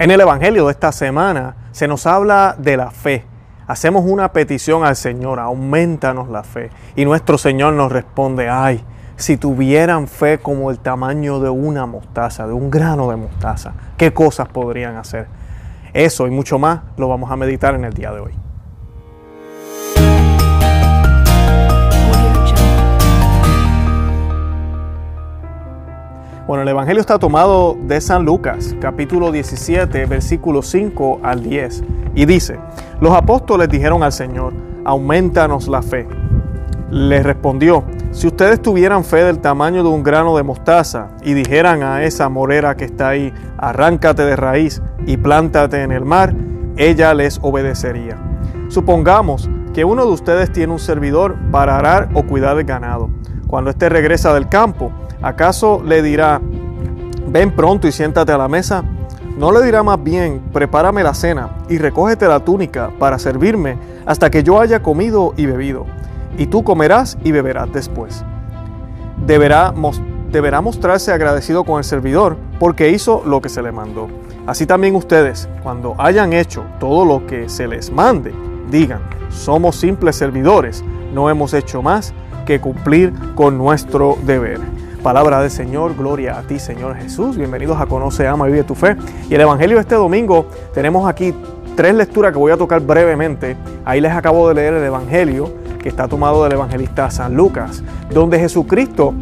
En el Evangelio de esta semana se nos habla de la fe. Hacemos una petición al Señor, aumentanos la fe. Y nuestro Señor nos responde, ay, si tuvieran fe como el tamaño de una mostaza, de un grano de mostaza, ¿qué cosas podrían hacer? Eso y mucho más lo vamos a meditar en el día de hoy. Bueno, el Evangelio está tomado de San Lucas, capítulo 17, versículos 5 al 10, y dice, los apóstoles dijeron al Señor, aumentanos la fe. Les respondió, si ustedes tuvieran fe del tamaño de un grano de mostaza y dijeran a esa morera que está ahí, arráncate de raíz y plántate en el mar, ella les obedecería. Supongamos que uno de ustedes tiene un servidor para arar o cuidar el ganado. Cuando éste regresa del campo, ¿acaso le dirá, ven pronto y siéntate a la mesa? ¿No le dirá más bien, prepárame la cena y recógete la túnica para servirme hasta que yo haya comido y bebido? Y tú comerás y beberás después. Deberá, deberá mostrarse agradecido con el servidor porque hizo lo que se le mandó. Así también ustedes, cuando hayan hecho todo lo que se les mande, digan, somos simples servidores, no hemos hecho más que cumplir con nuestro deber. Palabra del Señor, gloria a ti Señor Jesús. Bienvenidos a Conoce, Ama y Vive tu Fe. Y el Evangelio de este domingo tenemos aquí tres lecturas que voy a tocar brevemente. Ahí les acabo de leer el Evangelio que está tomado del evangelista San Lucas, donde Jesucristo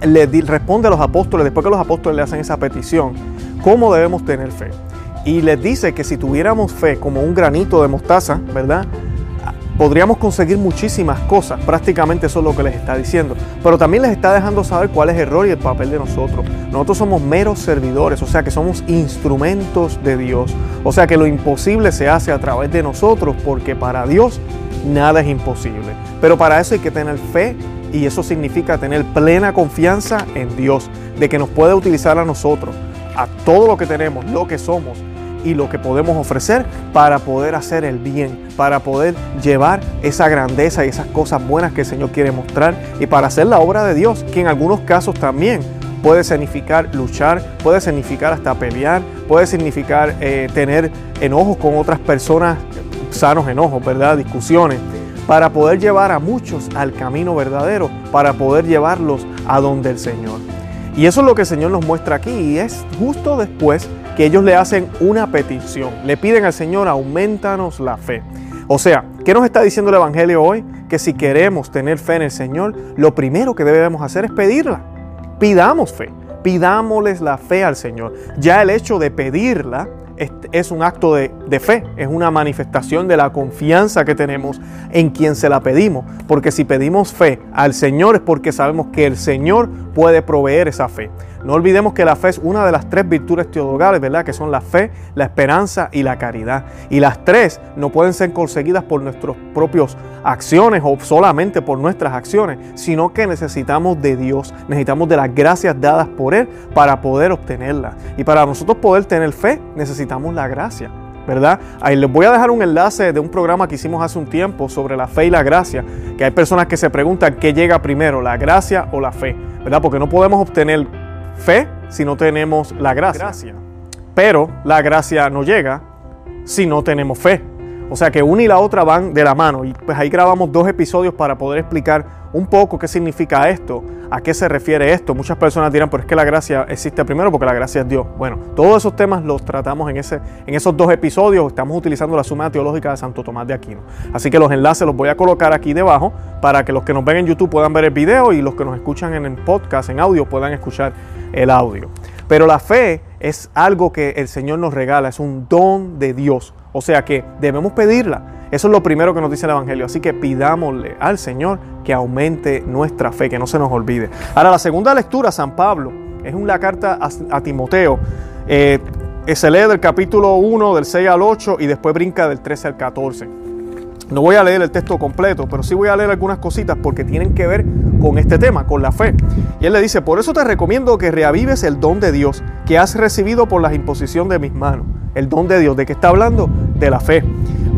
le responde a los apóstoles, después que los apóstoles le hacen esa petición, cómo debemos tener fe. Y les dice que si tuviéramos fe como un granito de mostaza, ¿verdad? Podríamos conseguir muchísimas cosas. Prácticamente eso es lo que les está diciendo. Pero también les está dejando saber cuál es el rol y el papel de nosotros. Nosotros somos meros servidores, o sea que somos instrumentos de Dios. O sea que lo imposible se hace a través de nosotros porque para Dios nada es imposible. Pero para eso hay que tener fe y eso significa tener plena confianza en Dios, de que nos puede utilizar a nosotros, a todo lo que tenemos, lo que somos y lo que podemos ofrecer para poder hacer el bien, para poder llevar esa grandeza y esas cosas buenas que el Señor quiere mostrar y para hacer la obra de Dios, que en algunos casos también puede significar luchar, puede significar hasta pelear, puede significar eh, tener enojos con otras personas, sanos enojos, ¿verdad? Discusiones, para poder llevar a muchos al camino verdadero, para poder llevarlos a donde el Señor. Y eso es lo que el Señor nos muestra aquí y es justo después que ellos le hacen una petición. Le piden al Señor, aumentanos la fe. O sea, ¿qué nos está diciendo el Evangelio hoy? Que si queremos tener fe en el Señor, lo primero que debemos hacer es pedirla. Pidamos fe, pidámosles la fe al Señor. Ya el hecho de pedirla es un acto de, de, fe, es una manifestación de la confianza que tenemos en quien se la pedimos. Porque si pedimos fe al Señor es porque sabemos que el Señor puede proveer esa fe. No olvidemos que la fe es una de las tres virtudes teologales, ¿verdad? Que son la fe, la esperanza y la caridad. Y las tres no pueden ser conseguidas por nuestras propias acciones o solamente por nuestras acciones, sino que necesitamos de Dios, necesitamos de las gracias dadas por Él para poder obtenerlas. Y para nosotros poder tener fe, necesitamos la gracia. ¿verdad? Ahí les voy a dejar un enlace de un programa que hicimos hace un tiempo sobre la fe y la gracia, que hay personas que se preguntan qué llega primero, la gracia o la fe, ¿verdad? Porque no podemos obtener fe si no tenemos la gracia. Pero la gracia no llega si no tenemos fe. O sea que una y la otra van de la mano. Y pues ahí grabamos dos episodios para poder explicar un poco qué significa esto, a qué se refiere esto. Muchas personas dirán, pero es que la gracia existe primero porque la gracia es Dios. Bueno, todos esos temas los tratamos en, ese, en esos dos episodios. Estamos utilizando la suma teológica de Santo Tomás de Aquino. Así que los enlaces los voy a colocar aquí debajo para que los que nos ven en YouTube puedan ver el video y los que nos escuchan en el podcast, en audio, puedan escuchar el audio. Pero la fe es algo que el Señor nos regala, es un don de Dios. O sea que debemos pedirla. Eso es lo primero que nos dice el Evangelio. Así que pidámosle al Señor que aumente nuestra fe, que no se nos olvide. Ahora, la segunda lectura, San Pablo, es una carta a, Timoteo. Eh, se lee del capítulo 1, del 6 al 8 y después brinca del 13 al 14. No voy a leer el texto completo, pero sí voy a leer algunas cositas porque tienen que ver con este tema, con la fe. Y él le dice, por eso te recomiendo que reavives el don de Dios que has recibido por la imposición de mis manos. El don de Dios, ¿de qué está hablando? De la fe.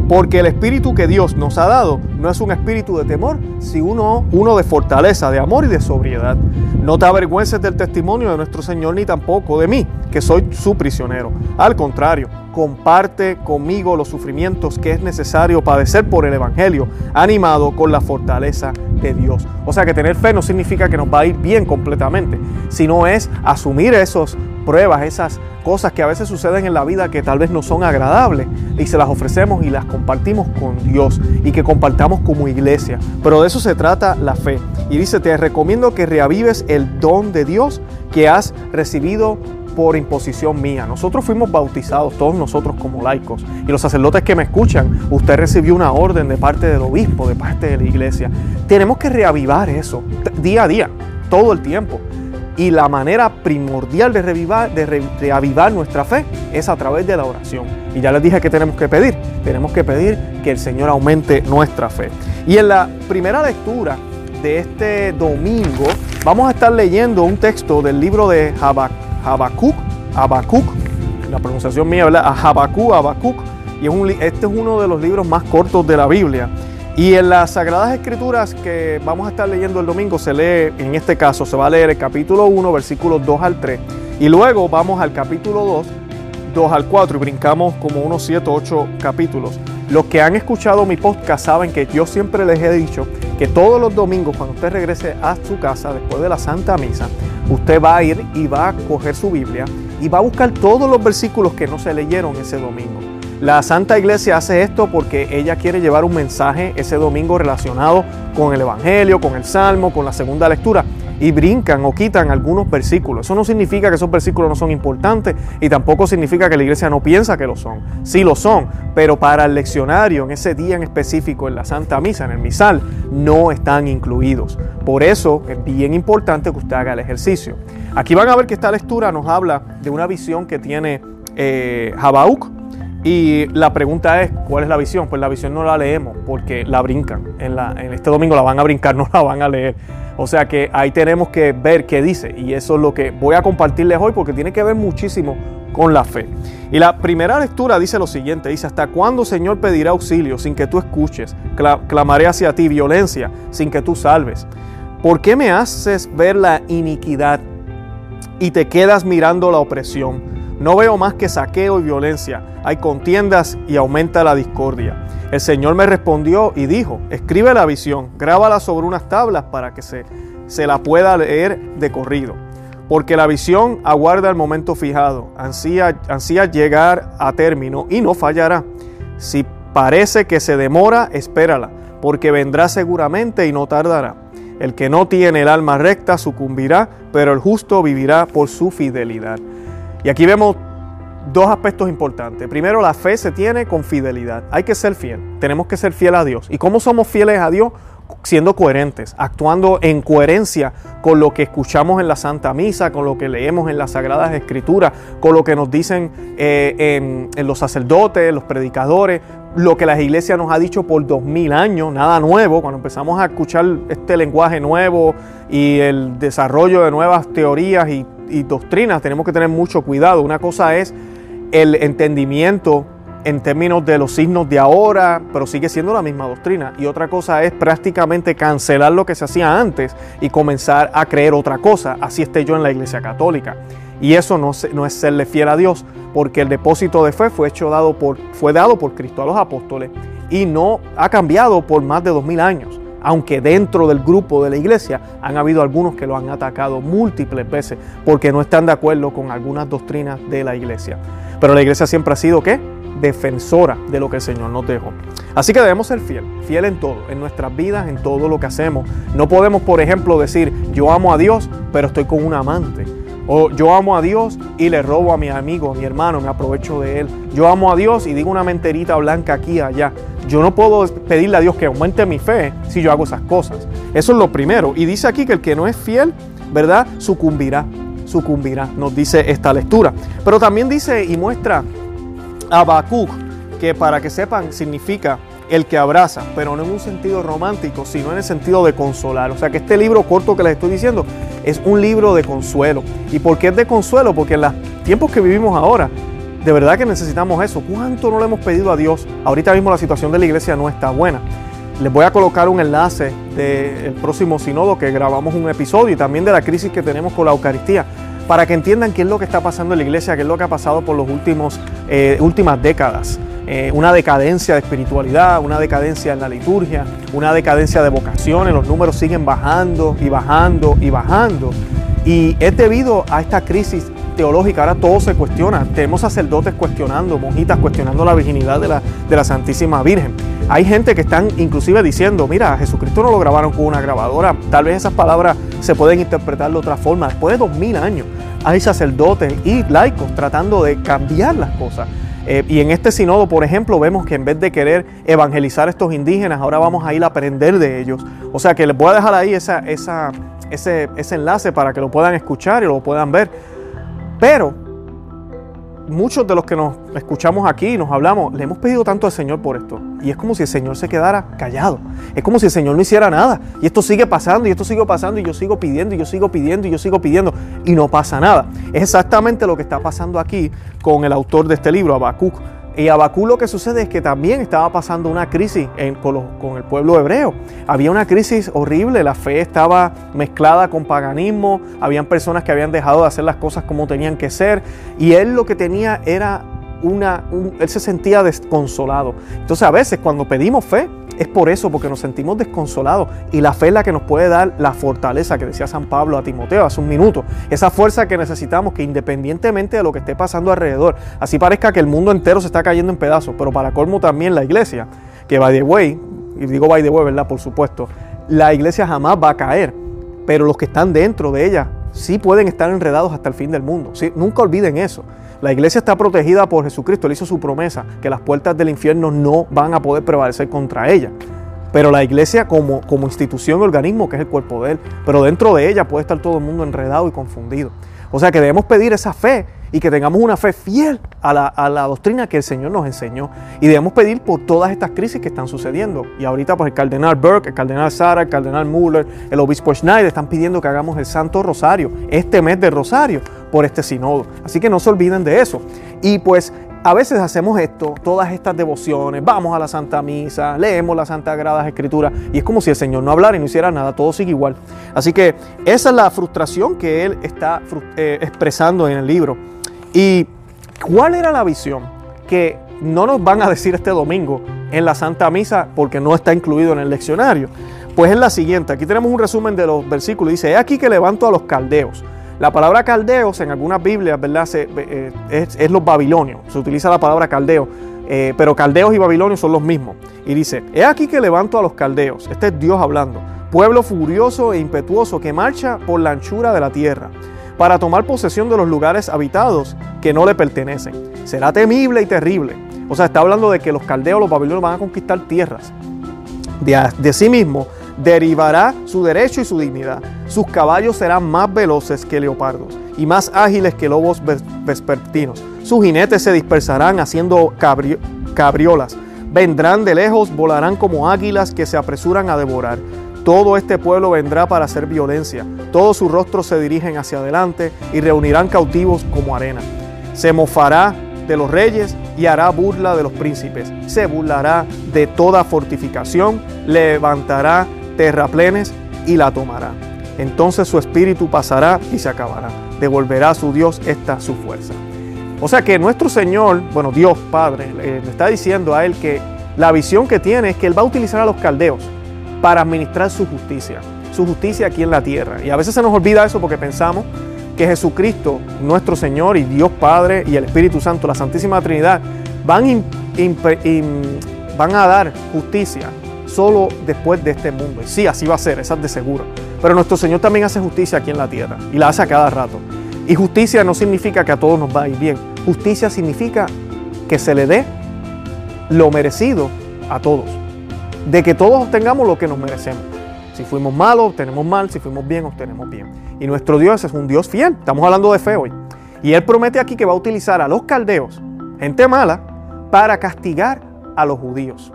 Porque el espíritu que Dios nos ha dado no es un espíritu de temor, sino uno de fortaleza, de amor y de sobriedad. No te avergüences del testimonio de nuestro Señor ni tampoco de mí, que soy su prisionero. Al contrario, comparte conmigo los sufrimientos que es necesario padecer por el Evangelio, animado con la fortaleza de Dios. O sea que tener fe no significa que nos va a ir bien completamente, sino es asumir esas pruebas, esas cosas que a veces suceden en la vida que tal vez no son agradables y se las ofrecemos y las compartimos con Dios y que compartamos como iglesia. Pero de eso se trata la fe. Y dice, te recomiendo que reavives el don de Dios que has recibido por imposición mía. Nosotros fuimos bautizados, todos nosotros como laicos. Y los sacerdotes que me escuchan, usted recibió una orden de parte del obispo, de parte de la iglesia. Tenemos que reavivar eso día a día, todo el tiempo. Y la manera primordial de, reavivar nuestra fe es a través de la oración. Y ya les dije que tenemos que pedir. Tenemos que pedir que el Señor aumente nuestra fe. Y en la primera lectura de este domingo vamos a estar leyendo un texto del libro de Habacuc, Habacuc, la pronunciación mía, ¿verdad? Habacuc, Habacuc. Y este es uno de los libros más cortos de la Biblia. Y en las Sagradas Escrituras que vamos a estar leyendo el domingo se lee, en este caso se va a leer el capítulo 1, versículos 2 al 3. Y luego vamos al capítulo 2, 2 al 4 y brincamos como unos 7, 8 capítulos. Los que han escuchado mi podcast saben que yo siempre les he dicho que todos los domingos cuando usted regrese a su casa después de la Santa Misa, usted va a ir y va a coger su Biblia y va a buscar todos los versículos que no se leyeron ese domingo. La Santa Iglesia hace esto porque ella quiere llevar un mensaje ese domingo relacionado con el Evangelio, con el Salmo, con la segunda lectura y brincan o quitan algunos versículos. Eso no significa que esos versículos no son importantes y tampoco significa que la iglesia no piensa que lo son. Sí lo son, pero para el leccionario en ese día en específico en la Santa Misa, en el misal, no están incluidos. Por eso es bien importante que usted haga el ejercicio. Aquí van a ver que esta lectura nos habla de una visión que tiene eh, y la pregunta es, ¿cuál es la visión? Pues la visión no la leemos porque la brincan. En, este domingo la van a brincar, no la van a leer. O sea que ahí tenemos que ver qué dice. Y eso es lo que voy a compartirles hoy porque tiene que ver muchísimo con la fe. Y la primera lectura dice lo siguiente, dice, ¿hasta cuándo Señor pedirá auxilio sin que tú escuches? Clamaré hacia ti violencia sin que tú salves. ¿Por qué me haces ver la iniquidad y te quedas mirando la opresión? No veo más que saqueo y violencia. Hay contiendas y aumenta la discordia. El Señor me respondió y dijo, escribe la visión, grábala sobre unas tablas para que se, se la pueda leer de corrido. Porque la visión aguarda el momento fijado, ansía, ansía llegar a término y no fallará. Si parece que se demora, espérala, porque vendrá seguramente y no tardará. El que no tiene el alma recta sucumbirá, pero el justo vivirá por su fidelidad. Y aquí vemos dos aspectos importantes. Primero, la fe se tiene con fidelidad. Hay que ser fiel. Tenemos que ser fiel a Dios. ¿Y cómo somos fieles a Dios? Siendo coherentes, actuando en coherencia con lo que escuchamos en la Santa Misa, con lo que leemos en las Sagradas Escrituras, con lo que nos dicen eh, los sacerdotes, los predicadores, lo que la iglesia nos ha dicho por dos mil años, nada nuevo. Cuando empezamos a escuchar este lenguaje nuevo y el desarrollo de nuevas teorías y y doctrinas tenemos que tener mucho cuidado. Una cosa es el entendimiento en términos de los signos de ahora, pero sigue siendo la misma doctrina. Y otra cosa es prácticamente cancelar lo que se hacía antes y comenzar a creer otra cosa. Así esté yo en la Iglesia Católica. Y eso no, no es serle fiel a Dios, porque el depósito de fe fue, dado por, fue dado por Cristo a los apóstoles y no ha cambiado por más de dos mil años aunque dentro del grupo de la iglesia han habido algunos que lo han atacado múltiples veces porque no están de acuerdo con algunas doctrinas de la iglesia. Pero la iglesia siempre ha sido ¿qué? defensora de lo que el Señor nos dejó. Así que debemos ser fiel, fiel en todo, en nuestras vidas, en todo lo que hacemos. No podemos, por ejemplo, decir, yo amo a Dios, pero estoy con un amante. O yo amo a Dios y le robo a mi amigo, a mi hermano, me aprovecho de él. Yo amo a Dios y digo una menterita blanca aquí y allá. Yo no puedo pedirle a Dios que aumente mi fe si yo hago esas cosas. Eso es lo primero. Y dice aquí que el que no es fiel, ¿verdad? Sucumbirá, sucumbirá, nos dice esta lectura. Pero también dice y muestra a Habacuc, que para que sepan significa el que abraza, pero no en un sentido romántico, sino en el sentido de consolar. O sea que este libro corto que les estoy diciendo es un libro de consuelo. ¿Y por qué es de consuelo? Porque en los tiempos que vivimos ahora, De verdad que necesitamos eso. ¿Cuánto no le hemos pedido a Dios? Ahorita mismo la situación de la iglesia no está buena. Les voy a colocar un enlace del próximo sínodo que grabamos un episodio y también de la crisis que tenemos con la Eucaristía para que entiendan qué es lo que está pasando en la iglesia, qué es lo que ha pasado por las eh, últimas décadas. Eh, una decadencia de espiritualidad, una decadencia en la liturgia, una decadencia de vocaciones, los números siguen bajando y bajando y bajando. Y es debido a esta crisis teológica, ahora todo se cuestiona. Tenemos sacerdotes cuestionando, monjitas cuestionando la virginidad de la, de la Santísima Virgen. Hay gente que están inclusive diciendo, mira, a Jesucristo no lo grabaron con una grabadora. Tal vez esas palabras se pueden interpretar de otra forma. Después de dos mil años hay sacerdotes y laicos tratando de cambiar las cosas. Eh, y en este sinodo, por ejemplo, vemos que en vez de querer evangelizar a estos indígenas, ahora vamos a ir a aprender de ellos. O sea que les voy a dejar ahí ese, ese enlace para que lo puedan escuchar y lo puedan ver. Pero muchos de los que nos escuchamos aquí y nos hablamos, le hemos pedido tanto al Señor por esto. Y es como si el Señor se quedara callado. Es como si el Señor no hiciera nada. Y esto sigue pasando, y esto sigue pasando, y yo sigo pidiendo, y yo sigo pidiendo, y yo sigo pidiendo, y no pasa nada. Es exactamente lo que está pasando aquí con el autor de este libro, Habacuc. Y Abacú lo que sucede es que también estaba pasando una crisis con, el pueblo hebreo. Había una crisis horrible, la fe estaba mezclada con paganismo, habían personas que habían dejado de hacer las cosas como tenían que ser y él lo que tenía era una, él se sentía desconsolado. Entonces a veces cuando pedimos fe, es por eso, porque nos sentimos desconsolados. Y la fe es la que nos puede dar la fortaleza que decía San Pablo a Timoteo hace un minuto. Esa fuerza que necesitamos que independientemente de lo que esté pasando alrededor, así parezca que el mundo entero se está cayendo en pedazos, pero para colmo también la iglesia, que by the way, y digo by the way, ¿verdad? Por supuesto, la iglesia jamás va a caer, pero los que están dentro de ella sí pueden estar enredados hasta el fin del mundo. ¿sí? Nunca olviden eso. La iglesia está protegida por Jesucristo, él hizo su promesa, que las puertas del infierno no van a poder prevalecer contra ella. Pero la iglesia como, como institución, organismo, que es el cuerpo de él, pero dentro de ella puede estar todo el mundo enredado y confundido. O sea que debemos pedir esa fe y que tengamos una fe fiel a la, doctrina que el Señor nos enseñó. Y debemos pedir por todas estas crisis que están sucediendo. Y ahorita pues el cardenal Burke, el cardenal Sara, el cardenal Muller, el obispo Schneider están pidiendo que hagamos el Santo Rosario, este mes de Rosario, por este sinodo. Así que no se olviden de eso. Y pues a veces hacemos esto, todas estas devociones, vamos a la Santa Misa, leemos las Sagradas Escrituras y es como si el Señor no hablara y no hiciera nada, todo sigue igual. Así que esa es la frustración que él está eh, expresando en el libro. ¿Y cuál era la visión? Que no nos van a decir este domingo en la Santa Misa porque no está incluido en el leccionario. Pues es la siguiente, aquí tenemos un resumen de los versículos. Dice, he aquí que levanto a los caldeos. La palabra caldeos en algunas Biblias, ¿verdad? Eh, es, los babilonios. Se utiliza la palabra caldeo, eh, pero caldeos y babilonios son los mismos. Y dice, he aquí que levanto a los caldeos. Este es Dios hablando. Pueblo furioso e impetuoso que marcha por la anchura de la tierra para tomar posesión de los lugares habitados que no le pertenecen. Será temible y terrible. O sea, está hablando de que los caldeos, los babilonios van a conquistar tierras. De, sí mismo derivará su derecho y su dignidad. Sus caballos serán más veloces que leopardos y más ágiles que lobos vespertinos. Sus jinetes se dispersarán haciendo cabriolas. Vendrán de lejos, volarán como águilas que se apresuran a devorar. Todo este pueblo vendrá para hacer violencia. Todos sus rostros se dirigen hacia adelante y reunirán cautivos como arena. Se mofará de los reyes y hará burla de los príncipes. Se burlará de toda fortificación, levantará terraplenes y la tomará. Entonces su espíritu pasará y se acabará. Devolverá a su Dios esta su fuerza. O sea que nuestro Señor, bueno, Dios Padre, le está diciendo a él que la visión que tiene es que él va a utilizar a los caldeos para administrar su justicia, su justicia aquí en la tierra. Y a veces se nos olvida eso porque pensamos que Jesucristo, nuestro Señor y Dios Padre y el Espíritu Santo, la Santísima Trinidad, van, van a dar justicia solo después de este mundo. Y sí, así va a ser, esa es de seguro. Pero nuestro Señor también hace justicia aquí en la tierra y la hace a cada rato. Y justicia no significa que a todos nos va a ir bien. Justicia significa que se le dé lo merecido a todos de que todos obtengamos lo que nos merecemos. Si fuimos malos, obtenemos mal, si fuimos bien, obtenemos bien. Y nuestro Dios es un Dios fiel. Estamos hablando de fe hoy. Y Él promete aquí que va a utilizar a los caldeos, gente mala, para castigar a los judíos.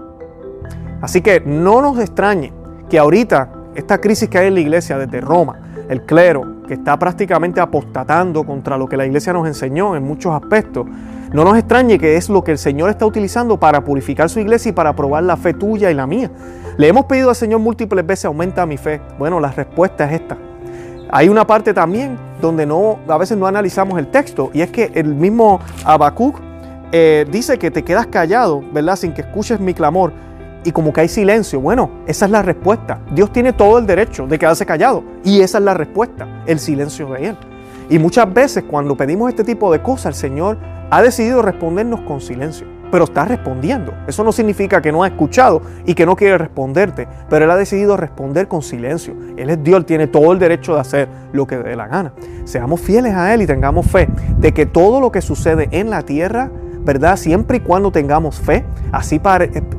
Así que no nos extrañe que ahorita esta crisis que hay en la iglesia desde Roma, el clero, que está prácticamente apostatando contra lo que la iglesia nos enseñó en muchos aspectos, no nos extrañe que es lo que el Señor está utilizando para purificar su iglesia y para probar la fe tuya y la mía. Le hemos pedido al Señor múltiples veces, aumenta mi fe. Bueno, la respuesta es esta. Hay una parte también donde no, a veces no analizamos el texto y es que el mismo Habacuc eh, dice que te quedas callado, ¿verdad? Sin que escuches mi clamor y como que hay silencio. Bueno, esa es la respuesta. Dios tiene todo el derecho de quedarse callado y esa es la respuesta, el silencio de Él. Y muchas veces cuando pedimos este tipo de cosas, el Señor ha decidido respondernos con silencio, pero está respondiendo. Eso no significa que no ha escuchado y que no quiere responderte, pero Él ha decidido responder con silencio. Él es Dios, tiene todo el derecho de hacer lo que dé la gana. Seamos fieles a Él y tengamos fe de que todo lo que sucede en la tierra ¿verdad? Siempre y cuando tengamos fe, así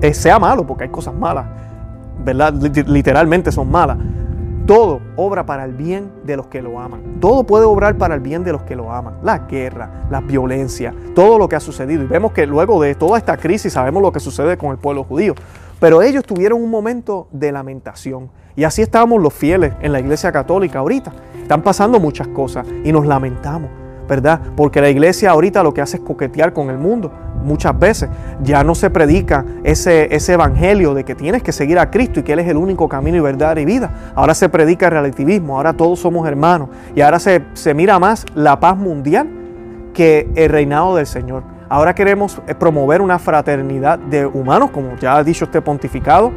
eh, sea malo, porque hay cosas malas, ¿verdad? Literalmente son malas. Todo obra para el bien de los que lo aman. Todo puede obrar para el bien de los que lo aman. La guerra, la violencia, todo lo que ha sucedido. Y vemos que luego de toda esta crisis sabemos lo que sucede con el pueblo judío. Pero ellos tuvieron un momento de lamentación. Y así estamos los fieles en la iglesia católica ahorita. Están pasando muchas cosas y nos lamentamos. ¿Verdad? Porque la iglesia ahorita lo que hace es coquetear con el mundo muchas veces. Ya no se predica ese, ese evangelio de que tienes que seguir a Cristo y que Él es el único camino y verdad y vida. Ahora se predica el relativismo, ahora todos somos hermanos y ahora se, se mira más la paz mundial que el reinado del Señor. Ahora queremos eh, promover una fraternidad de humanos, como ya ha dicho este pontificado,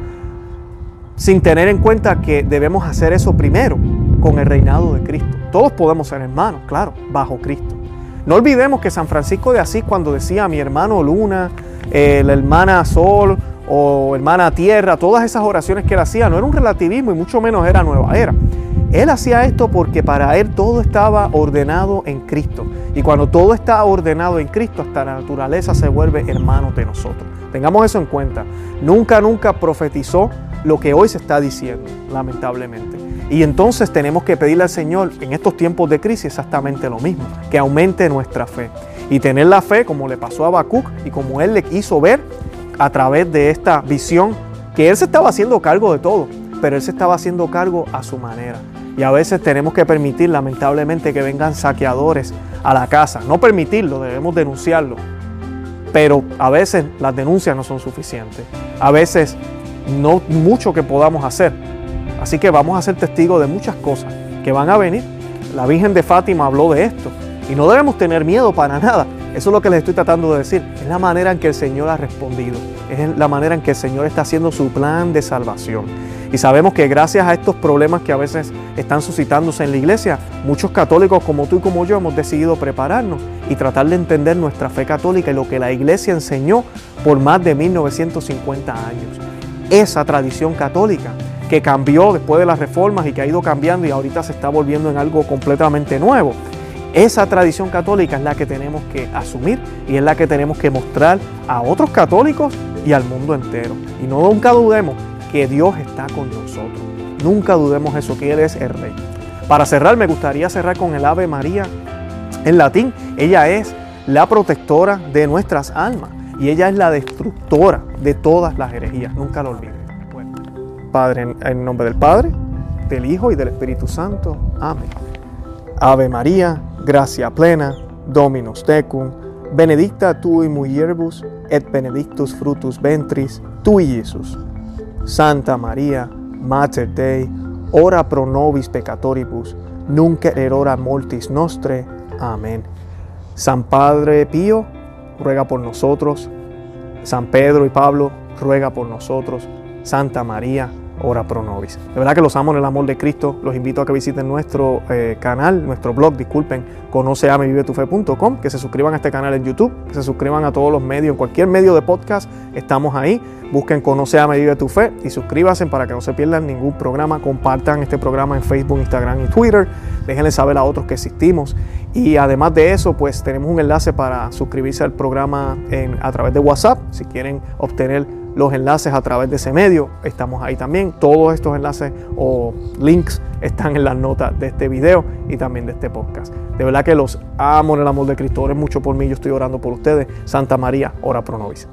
sin tener en cuenta que debemos hacer eso primero con el reinado de Cristo. Todos podemos ser hermanos, claro, bajo Cristo. No olvidemos que San Francisco de Asís cuando decía mi hermano Luna, eh, la hermana Sol o hermana Tierra, todas esas oraciones que él hacía, no era un relativismo y mucho menos era nueva era. Él hacía esto porque para él todo estaba ordenado en Cristo. Y cuando todo está ordenado en Cristo, hasta la naturaleza se vuelve hermano de nosotros. Tengamos eso en cuenta. Nunca, nunca profetizó lo que hoy se está diciendo, lamentablemente. Y entonces tenemos que pedirle al Señor en estos tiempos de crisis exactamente lo mismo, que aumente nuestra fe. Y tener la fe como le pasó a Habacuc y como él le hizo ver a través de esta visión, que él se estaba haciendo cargo de todo, pero él se estaba haciendo cargo a su manera. Y a veces tenemos que permitir, lamentablemente, que vengan saqueadores a la casa. No permitirlo, debemos denunciarlo. Pero a veces las denuncias no son suficientes. A veces no mucho que podamos hacer. Así que vamos a ser testigos de muchas cosas que van a venir. La Virgen de Fátima habló de esto y no debemos tener miedo para nada. Eso es lo que les estoy tratando de decir. Es la manera en que el Señor ha respondido. Es la manera en que el Señor está haciendo su plan de salvación. Y sabemos que gracias a estos problemas que a veces están suscitándose en la iglesia, muchos católicos como tú y como yo hemos decidido prepararnos y tratar de entender nuestra fe católica y lo que la iglesia enseñó por más de 1950 años esa tradición católica que cambió después de las reformas y que ha ido cambiando y ahorita se está volviendo en algo completamente nuevo. Esa tradición católica es la que tenemos que asumir y es la que tenemos que mostrar a otros católicos y al mundo entero. Y no nunca dudemos que Dios está con nosotros. Nunca dudemos eso, que Él es el Rey. Para cerrar, me gustaría cerrar con el Ave María en latín. Ella es la protectora de nuestras almas y ella es la destructora de todas las herejías. Nunca lo olvides. Padre, en nombre del Padre, del Hijo y del Espíritu Santo. Amén. Ave María, gracia plena, Dominus tecum, benedicta tui mulieribus et benedictus frutus ventris tui, Jesús. Santa María, Mater Dei, ora pro nobis peccatoribus, nunc erora mortis nostre. Amén. San Padre Pío, ruega por nosotros. San Pedro y Pablo, ruega por nosotros. Santa María, ora pro nobis. De verdad que los amo en el amor de Cristo. Los invito a que visiten nuestro eh, canal, nuestro blog, disculpen, conoceamevivetufe.com, que se suscriban a este canal en YouTube, que se suscriban a todos los medios, en cualquier medio de podcast, estamos ahí. Busquen Conoce, Ame, Vive tu Fe y suscríbanse para que no se pierdan ningún programa. Compartan este programa en Facebook, Instagram y Twitter. Déjenle saber a otros que existimos. Y además de eso, pues tenemos un enlace para suscribirse al programa a través de WhatsApp. Si quieren obtener los enlaces a través de ese medio, estamos ahí también. Todos estos enlaces o links están en las notas de este video y también de este podcast. De verdad que los amo en el amor de Cristo. Oren mucho por mí, yo estoy orando por ustedes. Santa María, ora pro nobis.